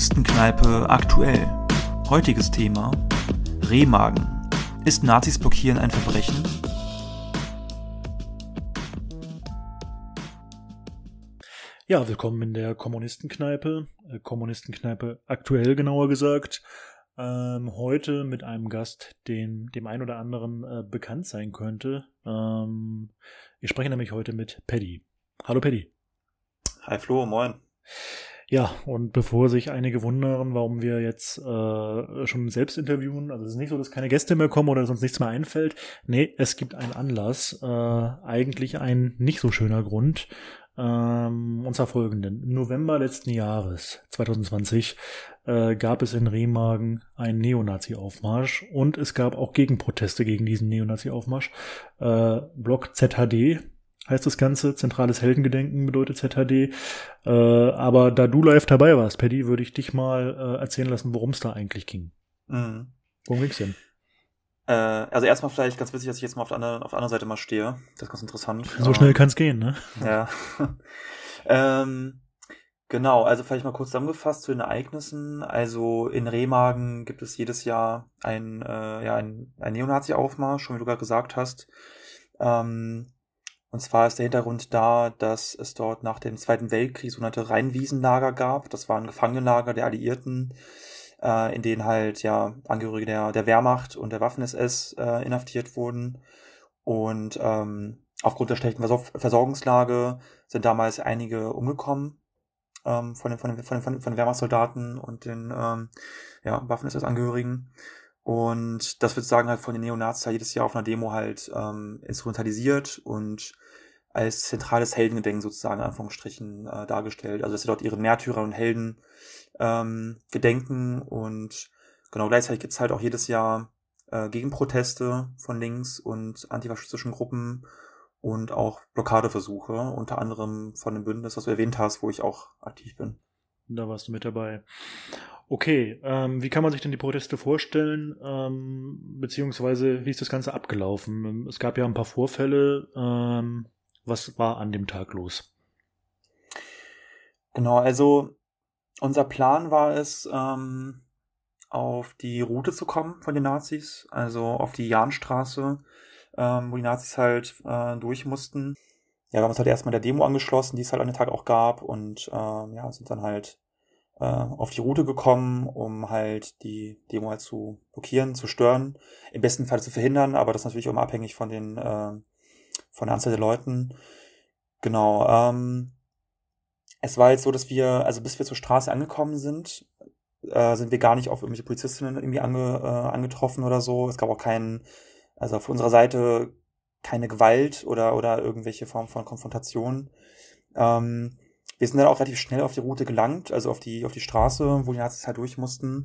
Kommunistenkneipe aktuell. Heutiges Thema: Rehmagen. Ist Nazis blockieren ein Verbrechen? Ja, willkommen in der Kommunistenkneipe. Äh, Kommunistenkneipe aktuell genauer gesagt. Ähm, heute mit einem Gast, den dem ein oder anderen äh, bekannt sein könnte. Ähm, ich spreche nämlich heute mit Paddy. Hallo Paddy. Hi Flo, moin. Ja, und bevor sich einige wundern, warum wir jetzt äh, schon selbst interviewen, also es ist nicht so, dass keine Gäste mehr kommen oder uns nichts mehr einfällt. Nee, es gibt einen Anlass, äh, eigentlich ein nicht so schöner Grund. Ähm, und zwar folgenden. Im November letzten Jahres, 2020, äh, gab es in Remagen einen Neonazi-Aufmarsch und es gab auch Gegenproteste gegen diesen Neonazi-Aufmarsch. Äh, Block ZHD, heißt das Ganze. Zentrales Heldengedenken bedeutet ZHD. Äh, aber da du live dabei warst, Paddy, würde ich dich mal äh, erzählen lassen, worum es da eigentlich ging. Mhm. Worum ging's denn? Äh, also erstmal vielleicht ganz witzig, dass ich jetzt mal auf der, anderen, auf der anderen Seite mal stehe. Das ist ganz interessant. So schnell kann es gehen, ne? Ja. ähm, genau, also vielleicht mal kurz zusammengefasst zu den Ereignissen. Also in Remagen gibt es jedes Jahr ein, äh, ja, ein, ein Neonazi-Aufmarsch, schon wie du gerade gesagt hast. Ähm, und zwar ist der Hintergrund da, dass es dort nach dem Zweiten Weltkrieg sogenannte Rheinwiesenlager gab. Das waren Gefangenenlager der Alliierten, äh, in denen halt ja Angehörige der, der Wehrmacht und der Waffen-SS äh, inhaftiert wurden. Und ähm, aufgrund der schlechten Versorgungslage sind damals einige umgekommen ähm, von, den, von, den, von, den, von den Wehrmachtssoldaten und den ähm, ja, Waffen-SS-Angehörigen. Und das wird sagen halt von den Neonazis halt jedes Jahr auf einer Demo halt ähm, instrumentalisiert und als zentrales Heldengedenken sozusagen in Anführungsstrichen äh, dargestellt. Also dass sie dort ihre Märtyrer und Helden ähm, gedenken und genau gleichzeitig gibt's halt auch jedes Jahr äh, Gegenproteste von links und antifaschistischen Gruppen und auch Blockadeversuche, unter anderem von dem Bündnis, das du erwähnt hast, wo ich auch aktiv bin. Da warst du mit dabei. Okay, ähm, wie kann man sich denn die Proteste vorstellen, ähm, beziehungsweise wie ist das Ganze abgelaufen? Es gab ja ein paar Vorfälle. Ähm, was war an dem Tag los? Genau, also unser Plan war es, ähm, auf die Route zu kommen von den Nazis, also auf die Jahnstraße, ähm, wo die Nazis halt äh, durch mussten. Ja, wir haben uns halt erstmal der Demo angeschlossen, die es halt an dem Tag auch gab und äh, ja, sind dann halt äh, auf die Route gekommen, um halt die Demo halt zu blockieren, zu stören, im besten Fall zu verhindern, aber das natürlich immer abhängig von den äh, von der Anzahl der Leuten. Genau. Ähm, es war jetzt so, dass wir, also bis wir zur Straße angekommen sind, äh, sind wir gar nicht auf irgendwelche Polizistinnen irgendwie ange, äh, angetroffen oder so. Es gab auch keinen, also auf unserer Seite keine Gewalt oder, oder irgendwelche Form von Konfrontation. Ähm, wir sind dann auch relativ schnell auf die Route gelangt, also auf die, auf die Straße, wo die Nazis halt durch mussten.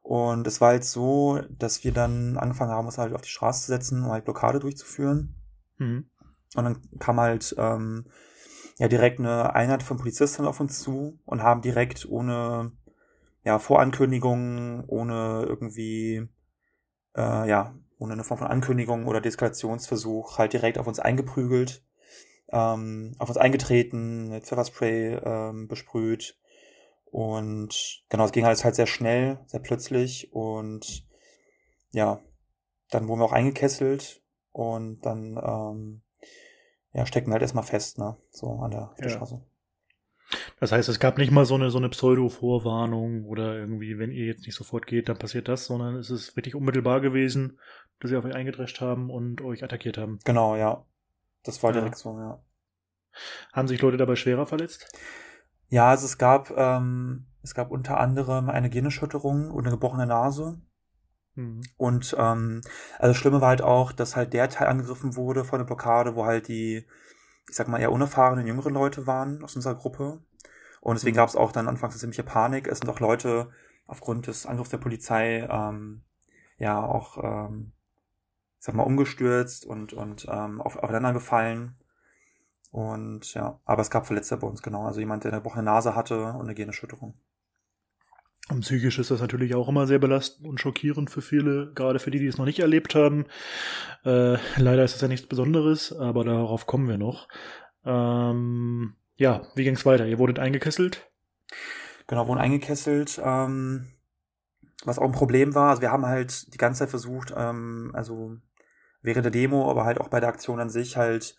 Und es war halt so, dass wir dann angefangen haben, uns halt auf die Straße zu setzen, um halt Blockade durchzuführen. Mhm. Und dann kam halt ähm, ja direkt eine Einheit von Polizisten auf uns zu und haben direkt ohne ja Vorankündigung, ohne irgendwie äh, ja ohne eine Form von Ankündigung oder Deeskalationsversuch halt direkt auf uns eingeprügelt, ähm, auf uns eingetreten, mit Pfefferspray ähm, besprüht und genau, es ging alles halt sehr schnell, sehr plötzlich und ja, dann wurden wir auch eingekesselt und dann ähm, ja, stecken halt erstmal fest, ne? So an der, ja. Straße. Das heißt, es gab nicht mal so eine, so eine Pseudo-Vorwarnung oder irgendwie, wenn ihr jetzt nicht sofort geht, dann passiert das, sondern es ist richtig unmittelbar gewesen, dass sie auf euch eingedrescht haben und euch attackiert haben. Genau, ja. Das war ja. direkt so, ja. Haben sich Leute dabei schwerer verletzt? Ja, also es gab, ähm, es gab unter anderem eine Gehirnerschütterung und eine gebrochene Nase. Mhm. Und ähm, also das Schlimme war halt auch, dass halt der Teil angegriffen wurde von der Blockade, wo halt die, ich sag mal, eher unerfahrenen jüngeren Leute waren aus unserer Gruppe. Und deswegen mhm. gab es auch dann anfangs eine ziemliche Panik. Es sind auch Leute aufgrund des Angriffs der Polizei ähm, ja auch, ähm, ich sag mal, umgestürzt und, und ähm, auf, aufeinander gefallen. Und ja, aber es gab Verletzte bei uns, genau. Also jemand, der eine gebrochene Nase hatte und eine Gehirnerschütterung. Und psychisch ist das natürlich auch immer sehr belastend und schockierend für viele, gerade für die, die es noch nicht erlebt haben. Äh, leider ist es ja nichts Besonderes, aber darauf kommen wir noch. Ähm, ja, wie ging es weiter? Ihr wurdet eingekesselt? Genau, wurden eingekesselt. Ähm, was auch ein Problem war, also wir haben halt die ganze Zeit versucht, ähm, also während der Demo, aber halt auch bei der Aktion an sich halt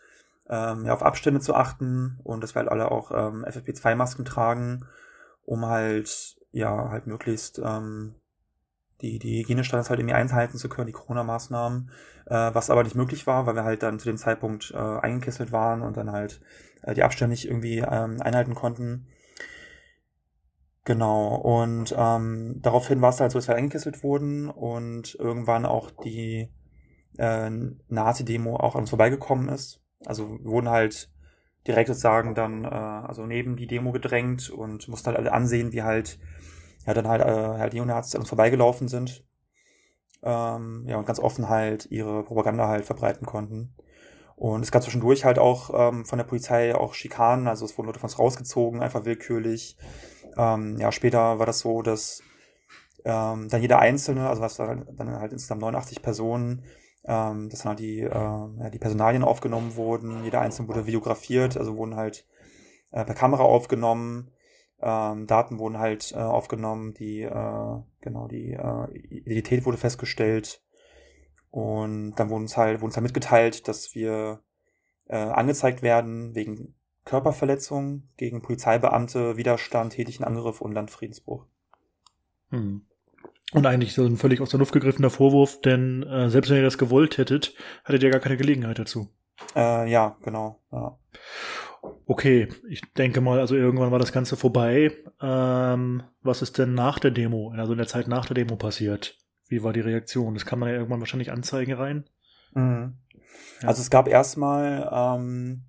ähm, ja, auf Abstände zu achten und dass wir halt alle auch ähm, FFP2-Masken tragen, um halt ja halt möglichst ähm, die, die Hygienestandards halt irgendwie einhalten zu können, die Corona-Maßnahmen, äh, was aber nicht möglich war, weil wir halt dann zu dem Zeitpunkt äh, eingekesselt waren und dann halt äh, die Abstände nicht irgendwie ähm, einhalten konnten. Genau, und ähm, daraufhin war es halt so, dass wir eingekesselt wurden und irgendwann auch die äh, Nazi-Demo auch an uns vorbeigekommen ist. Also wir wurden halt direkt sozusagen dann äh, also neben die Demo gedrängt und mussten halt alle ansehen, wie halt ja dann halt, äh, halt Neonazis an uns vorbeigelaufen sind. Ähm, ja, und ganz offen halt ihre Propaganda halt verbreiten konnten. Und es gab zwischendurch halt auch ähm, von der Polizei auch Schikanen, also es wurden Leute von uns rausgezogen, einfach willkürlich. Ähm, ja, später war das so, dass ähm, dann jeder Einzelne, also was dann, halt insgesamt 89 Personen, ähm, dass dann halt die, äh, ja, die Personalien aufgenommen wurden, jeder Einzelne wurde videografiert, also wurden halt äh, per Kamera aufgenommen, ähm, Daten wurden halt äh, aufgenommen, die, äh, genau, die äh, Identität wurde festgestellt und dann wurden uns halt, wurden uns halt mitgeteilt, dass wir äh, angezeigt werden wegen Körperverletzung gegen Polizeibeamte, Widerstand, tätigen Angriff und Landfriedensbruch. Hm. Und eigentlich so ein völlig aus der Luft gegriffener Vorwurf, denn äh, selbst wenn ihr das gewollt hättet, hattet ihr gar keine Gelegenheit dazu. Äh, ja, genau. Ja. Okay, ich denke mal, also irgendwann war das Ganze vorbei. Ähm, was ist denn nach der Demo, also in der Zeit nach der Demo passiert? Wie war die Reaktion? Das kann man ja irgendwann wahrscheinlich anzeigen rein. Mhm. Ja. Also es gab erstmal ähm,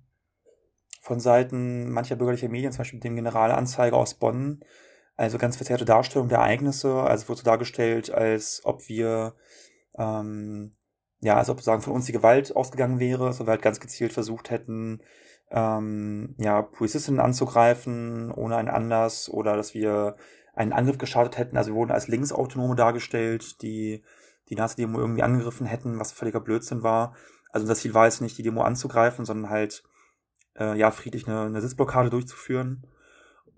von Seiten mancher bürgerlicher Medien, zum Beispiel dem Generalanzeiger aus Bonn, also ganz verzerrte Darstellung der Ereignisse. Also wurde so dargestellt, als ob wir, ähm, ja, als ob sagen von uns die Gewalt ausgegangen wäre, so wir halt ganz gezielt versucht hätten, ähm, ja, Polizistinnen anzugreifen ohne einen Anlass oder dass wir einen Angriff gestartet hätten. Also wir wurden als Linksautonome dargestellt, die die Nazi-Demo irgendwie angegriffen hätten, was völliger Blödsinn war. Also das Ziel war jetzt nicht, die Demo anzugreifen, sondern halt äh, ja, friedlich eine, eine Sitzblockade durchzuführen.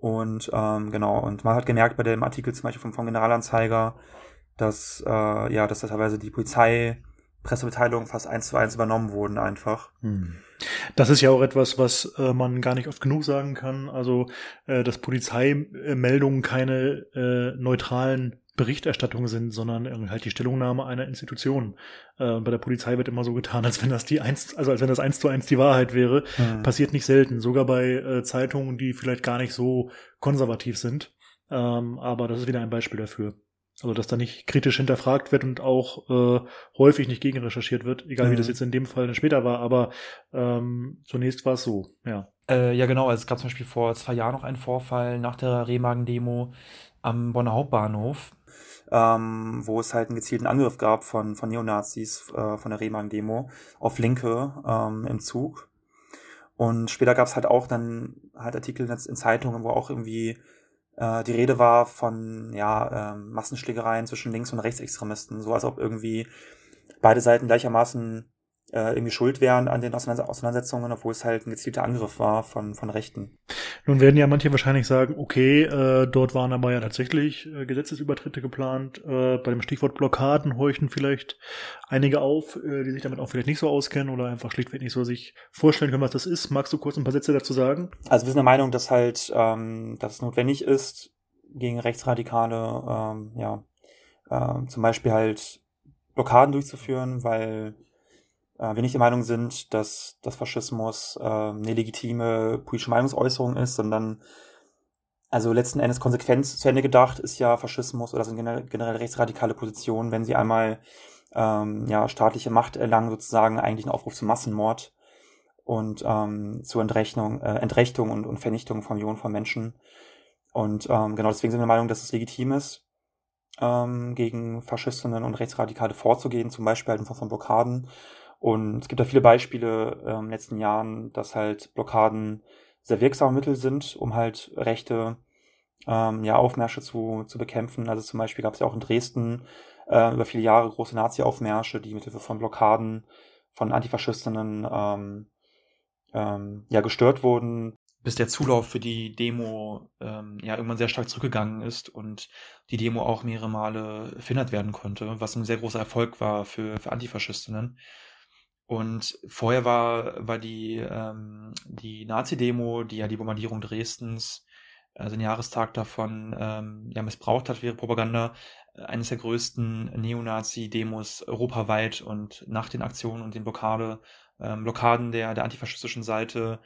Und ähm, genau, und man hat gemerkt bei dem Artikel zum Beispiel vom, vom Generalanzeiger, dass äh, ja, dass da teilweise die Polizei Pressemitteilungen fast eins zu eins übernommen wurden einfach. Hm. Das ist ja auch etwas, was äh, man gar nicht oft genug sagen kann. Also, äh, dass Polizeimeldungen keine äh, neutralen Berichterstattung sind, sondern halt die Stellungnahme einer Institution. Äh, bei der Polizei wird immer so getan, als wenn das die eins, also als wenn das eins zu eins die Wahrheit wäre. Mhm. Passiert nicht selten, sogar bei äh, Zeitungen, die vielleicht gar nicht so konservativ sind. Ähm, aber das ist wieder ein Beispiel dafür. Also dass da nicht kritisch hinterfragt wird und auch äh, häufig nicht gegenrecherchiert wird, egal mhm. wie das jetzt in dem Fall später war, aber ähm, zunächst war es so, ja. Äh, ja, genau. Also es gab zum Beispiel vor zwei Jahren noch einen Vorfall nach der Remagen-Demo am Bonner Hauptbahnhof ähm, wo es halt einen gezielten Angriff gab von, von Neonazis äh, von der Remagen-Demo auf Linke ähm, im Zug. Und später gab es halt auch dann halt Artikel in, Zeitungen, wo auch irgendwie äh, die Rede war von ja, äh, Massenschlägereien zwischen Links- und Rechtsextremisten, so als ob irgendwie beide Seiten gleichermaßen äh, irgendwie schuld wären an den Auseinandersetzungen, obwohl es halt ein gezielter Angriff war von, von Rechten. Nun werden ja manche wahrscheinlich sagen, okay, äh, dort waren aber ja tatsächlich äh, Gesetzesübertritte geplant. Äh, bei dem Stichwort Blockaden horchten vielleicht einige auf, äh, die sich damit auch vielleicht nicht so auskennen oder einfach schlichtweg nicht so sich vorstellen können, was das ist. Magst du kurz ein paar Sätze dazu sagen? Also wir sind der Meinung, dass halt, ähm, dass es notwendig ist, gegen Rechtsradikale, ähm, ja, äh, zum Beispiel halt Blockaden durchzuführen, weil äh, wir nicht der Meinung sind, dass das Faschismus äh, eine legitime politische Meinungsäußerung ist, sondern also letzten Endes konsequent zu Ende gedacht ist ja Faschismus oder sind generell, rechtsradikale Positionen, wenn sie einmal ähm, ja staatliche Macht erlangen, sozusagen eigentlich ein Aufruf zum Massenmord und ähm, zur Entrechtung, äh, Entrechtung und, und Vernichtung von Millionen von Menschen. Und ähm, genau deswegen sind wir der Meinung, dass es legitim ist, ähm, gegen Faschistinnen und Rechtsradikale vorzugehen, zum Beispiel halt in Form von Blockaden und es gibt da viele Beispiele äh, in den letzten Jahren, dass halt Blockaden sehr wirksame Mittel sind, um halt rechte ähm, ja, Aufmärsche zu, zu bekämpfen. Also zum Beispiel gab es ja auch in Dresden äh, über viele Jahre große Nazi-Aufmärsche, die mithilfe von Blockaden von Antifaschistinnen ähm, ähm, ja, gestört wurden. bis der Zulauf für die Demo ähm, ja irgendwann sehr stark zurückgegangen ist und die Demo auch mehrere Male verhindert werden konnte, was ein sehr großer Erfolg war für, für Antifaschistinnen. Und vorher war, war die, ähm, die Nazi-Demo, die ja die Bombardierung Dresdens, also den Jahrestag davon, ähm, ja, missbraucht hat für ihre Propaganda, äh, eines der größten Neonazi-Demos europaweit und nach den Aktionen und den Blockade, ähm, Blockaden der, der antifaschistischen Seite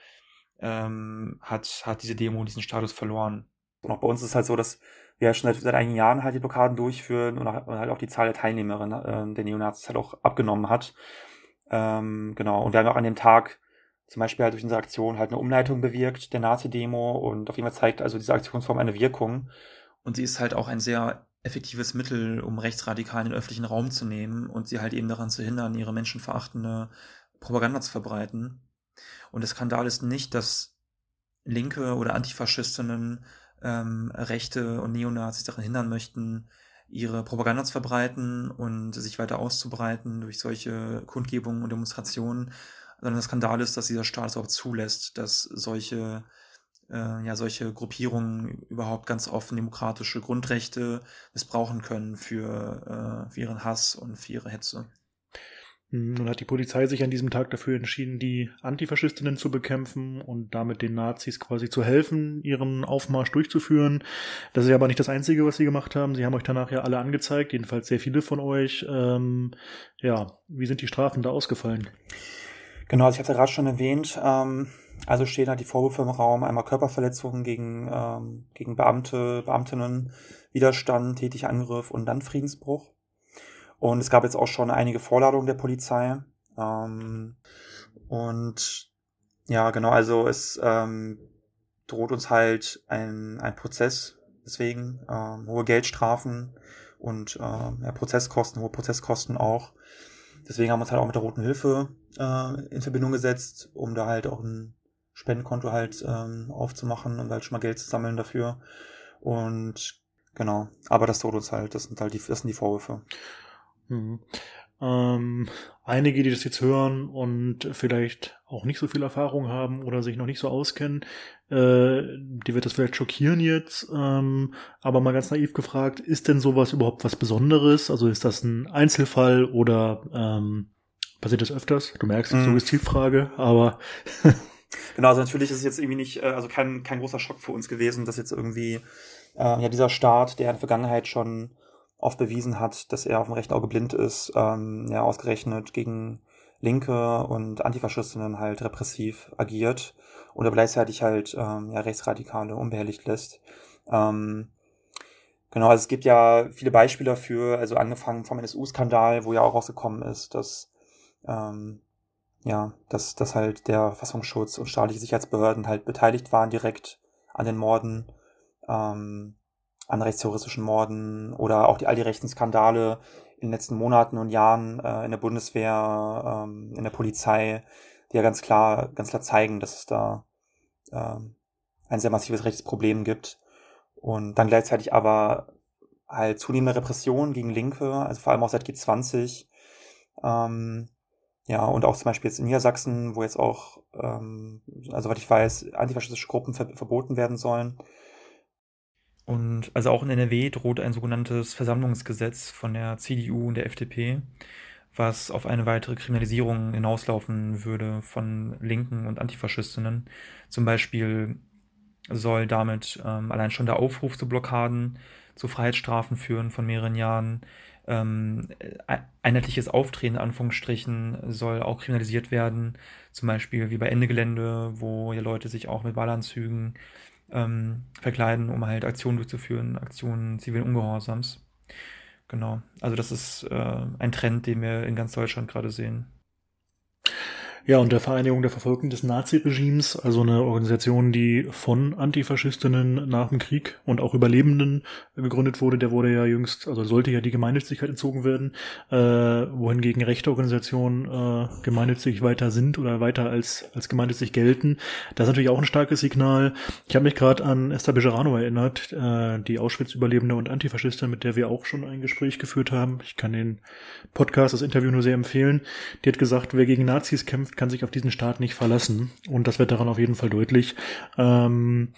ähm, hat, hat diese Demo diesen Status verloren. Und auch bei uns ist es halt so, dass wir schon seit, seit einigen Jahren halt die Blockaden durchführen und halt auch die Zahl der Teilnehmerinnen äh, der Neonazis halt auch abgenommen hat. Ähm, genau. Und wir haben auch an dem Tag zum Beispiel halt durch unsere Aktion halt eine Umleitung bewirkt der Nazi-Demo und auf jeden Fall zeigt also diese Aktionsform eine Wirkung. Und sie ist halt auch ein sehr effektives Mittel, um Rechtsradikalen in den öffentlichen Raum zu nehmen und sie halt eben daran zu hindern, ihre menschenverachtende Propaganda zu verbreiten. Und der Skandal ist nicht, dass Linke oder Antifaschistinnen ähm, Rechte und Neonazis daran hindern möchten, ihre Propaganda zu verbreiten und sich weiter auszubreiten durch solche Kundgebungen und Demonstrationen, sondern der Skandal ist, dass dieser Staat es auch zulässt, dass solche, äh, ja, solche Gruppierungen überhaupt ganz offen demokratische Grundrechte missbrauchen können für, äh, für ihren Hass und für ihre Hetze. Nun hat die Polizei sich an diesem Tag dafür entschieden, die Antifaschistinnen zu bekämpfen und damit den Nazis quasi zu helfen, ihren Aufmarsch durchzuführen. Das ist aber nicht das Einzige, was sie gemacht haben. Sie haben euch danach ja alle angezeigt, jedenfalls sehr viele von euch. Ähm, ja, wie sind die Strafen da ausgefallen? Genau, also ich hatte gerade schon erwähnt, ähm, also stehen da die Vorwürfe im Raum, einmal Körperverletzungen gegen, ähm, gegen Beamte, Beamtinnen, Widerstand, tätiger Angriff und dann Friedensbruch. Und es gab jetzt auch schon einige Vorladungen der Polizei. Ähm, und ja, genau, also es ähm, droht uns halt ein, ein Prozess, deswegen ähm, hohe Geldstrafen und ähm, ja, Prozesskosten, hohe Prozesskosten auch. Deswegen haben wir uns halt auch mit der Roten Hilfe äh, in Verbindung gesetzt, um da halt auch ein Spendenkonto halt ähm, aufzumachen und halt schon mal Geld zu sammeln dafür. Und genau, aber das droht uns halt, das sind halt die, das sind die Vorwürfe. Mhm. Ähm, einige, die das jetzt hören und vielleicht auch nicht so viel Erfahrung haben oder sich noch nicht so auskennen, äh, die wird das vielleicht schockieren jetzt. Ähm, aber mal ganz naiv gefragt, ist denn sowas überhaupt was Besonderes? Also ist das ein Einzelfall oder ähm, passiert das öfters? Du merkst, mm. Suggestivfrage, aber Genau, also natürlich ist es jetzt irgendwie nicht, äh, also kein, kein großer Schock für uns gewesen, dass jetzt irgendwie äh, ja dieser Staat, der in der Vergangenheit schon oft bewiesen hat, dass er auf dem rechten Auge blind ist, ähm, ja, ausgerechnet gegen Linke und Antifaschistinnen halt repressiv agiert und aber gleichzeitig halt ähm, ja, Rechtsradikale unbehelligt lässt. Ähm, genau, also es gibt ja viele Beispiele dafür, also angefangen vom NSU-Skandal, wo ja auch rausgekommen ist, dass ähm, ja, dass, dass halt der Verfassungsschutz und staatliche Sicherheitsbehörden halt beteiligt waren direkt an den Morden. Ähm, an rechtsterroristischen Morden oder auch die, all die rechten Skandale in den letzten Monaten und Jahren äh, in der Bundeswehr, ähm, in der Polizei, die ja ganz klar, ganz klar zeigen, dass es da ähm, ein sehr massives Rechtsproblem gibt. Und dann gleichzeitig aber halt zunehmende Repression gegen Linke, also vor allem auch seit G20. Ähm, ja, und auch zum Beispiel jetzt in Niedersachsen, wo jetzt auch, ähm, also was ich weiß, antifaschistische Gruppen ver verboten werden sollen. Und also auch in NRW droht ein sogenanntes Versammlungsgesetz von der CDU und der FDP, was auf eine weitere Kriminalisierung hinauslaufen würde von Linken und Antifaschistinnen. Zum Beispiel soll damit ähm, allein schon der Aufruf zu Blockaden zu Freiheitsstrafen führen von mehreren Jahren. Ähm, einheitliches Auftreten, in Anführungsstrichen, soll auch kriminalisiert werden. Zum Beispiel wie bei Ende Gelände, wo ja Leute sich auch mit Ballanzügen ähm, verkleiden, um halt Aktionen durchzuführen, Aktionen zivilen Ungehorsams. Genau. Also das ist äh, ein Trend, den wir in ganz Deutschland gerade sehen. Ja, und der Vereinigung der Verfolgten des Nazi-Regimes, also eine Organisation, die von Antifaschistinnen nach dem Krieg und auch Überlebenden gegründet wurde, der wurde ja jüngst, also sollte ja die Gemeinnützigkeit entzogen werden, äh, wohingegen rechte Organisationen äh, gemeinnützig weiter sind oder weiter als, als gemeinnützig gelten. Das ist natürlich auch ein starkes Signal. Ich habe mich gerade an Esther Bejarano erinnert, äh, die Auschwitz-Überlebende und Antifaschistin, mit der wir auch schon ein Gespräch geführt haben. Ich kann den Podcast, das Interview nur sehr empfehlen. Die hat gesagt, wer gegen Nazis kämpft, kann sich auf diesen Staat nicht verlassen. Und das wird daran auf jeden Fall deutlich. Ähm,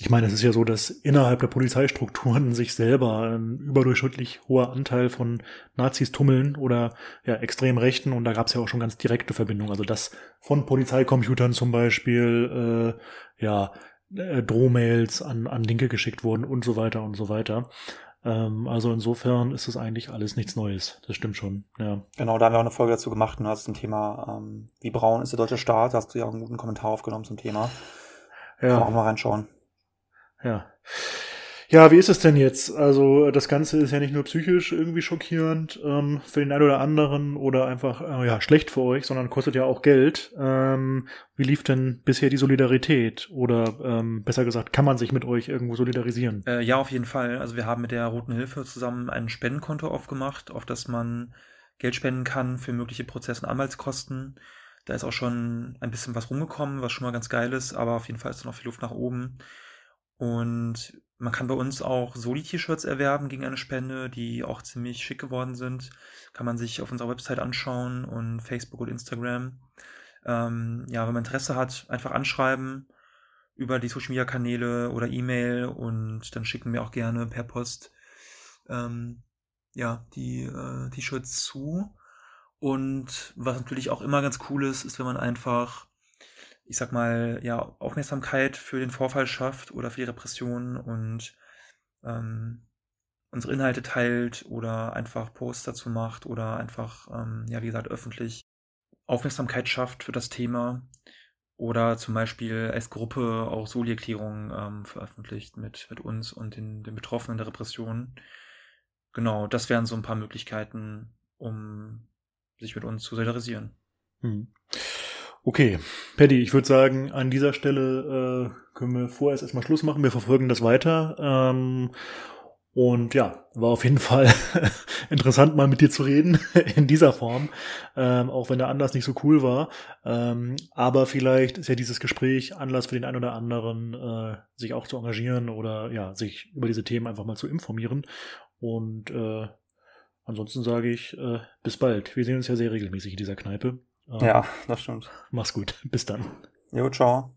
ich meine, es ist ja so, dass innerhalb der Polizeistrukturen sich selber ein überdurchschnittlich hoher Anteil von Nazis tummeln oder ja, extrem Rechten und da gab es ja auch schon ganz direkte Verbindungen. Also dass von Polizeicomputern zum Beispiel äh, ja äh, Drohmails an, an Linke geschickt wurden und so weiter und so weiter. Ähm, also insofern ist es eigentlich alles nichts Neues. Das stimmt schon. Ja. Genau, da haben wir auch eine Folge dazu gemacht, ne, zum Thema, ähm, wie braun ist der deutsche Staat. Da hast du ja auch einen guten Kommentar aufgenommen zum Thema. Ja. Kann man auch mal reinschauen. Ja. Ja, wie ist es denn jetzt? Also das Ganze ist ja nicht nur psychisch irgendwie schockierend ähm, für den einen oder anderen oder einfach äh, ja schlecht für euch, sondern kostet ja auch Geld. Ähm, wie lief denn bisher die Solidarität? Oder ähm, besser gesagt, kann man sich mit euch irgendwo solidarisieren? Äh, ja, auf jeden Fall. Also wir haben mit der Roten Hilfe zusammen ein Spendenkonto aufgemacht, auf das man Geld spenden kann für mögliche Prozess- und Anwaltskosten. Da ist auch schon ein bisschen was rumgekommen, was schon mal ganz geil ist, aber auf jeden Fall ist noch viel Luft nach oben. Und man kann bei uns auch Soli-T-Shirts erwerben gegen eine Spende, die auch ziemlich schick geworden sind. Kann man sich auf unserer Website anschauen und Facebook und Instagram. Ähm, ja, wenn man Interesse hat, einfach anschreiben über die Social Media Kanäle oder E-Mail und dann schicken wir auch gerne per Post ähm, ja, die äh, T-Shirts zu. Und was natürlich auch immer ganz cool ist, ist, wenn man einfach ich sag mal, ja, Aufmerksamkeit für den Vorfall schafft oder für die Repression und ähm, unsere Inhalte teilt oder einfach Posts dazu macht oder einfach, ähm, ja, wie gesagt, öffentlich Aufmerksamkeit schafft für das Thema oder zum Beispiel als Gruppe auch Soli-Erklärungen ähm, veröffentlicht mit, mit uns und den, den Betroffenen der Repression. Genau, das wären so ein paar Möglichkeiten, um sich mit uns zu solidarisieren. Hm. Okay, Paddy, ich würde sagen, an dieser Stelle äh, können wir vorerst erstmal Schluss machen. Wir verfolgen das weiter. Ähm, und ja, war auf jeden Fall interessant, mal mit dir zu reden in dieser Form, ähm, auch wenn der Anlass nicht so cool war. Ähm, aber vielleicht ist ja dieses Gespräch Anlass für den einen oder anderen, äh, sich auch zu engagieren oder ja, sich über diese Themen einfach mal zu informieren. Und äh, ansonsten sage ich, äh, bis bald. Wir sehen uns ja sehr regelmäßig in dieser Kneipe. Ja, das stimmt. Mach's gut. Bis dann. Jo, ciao.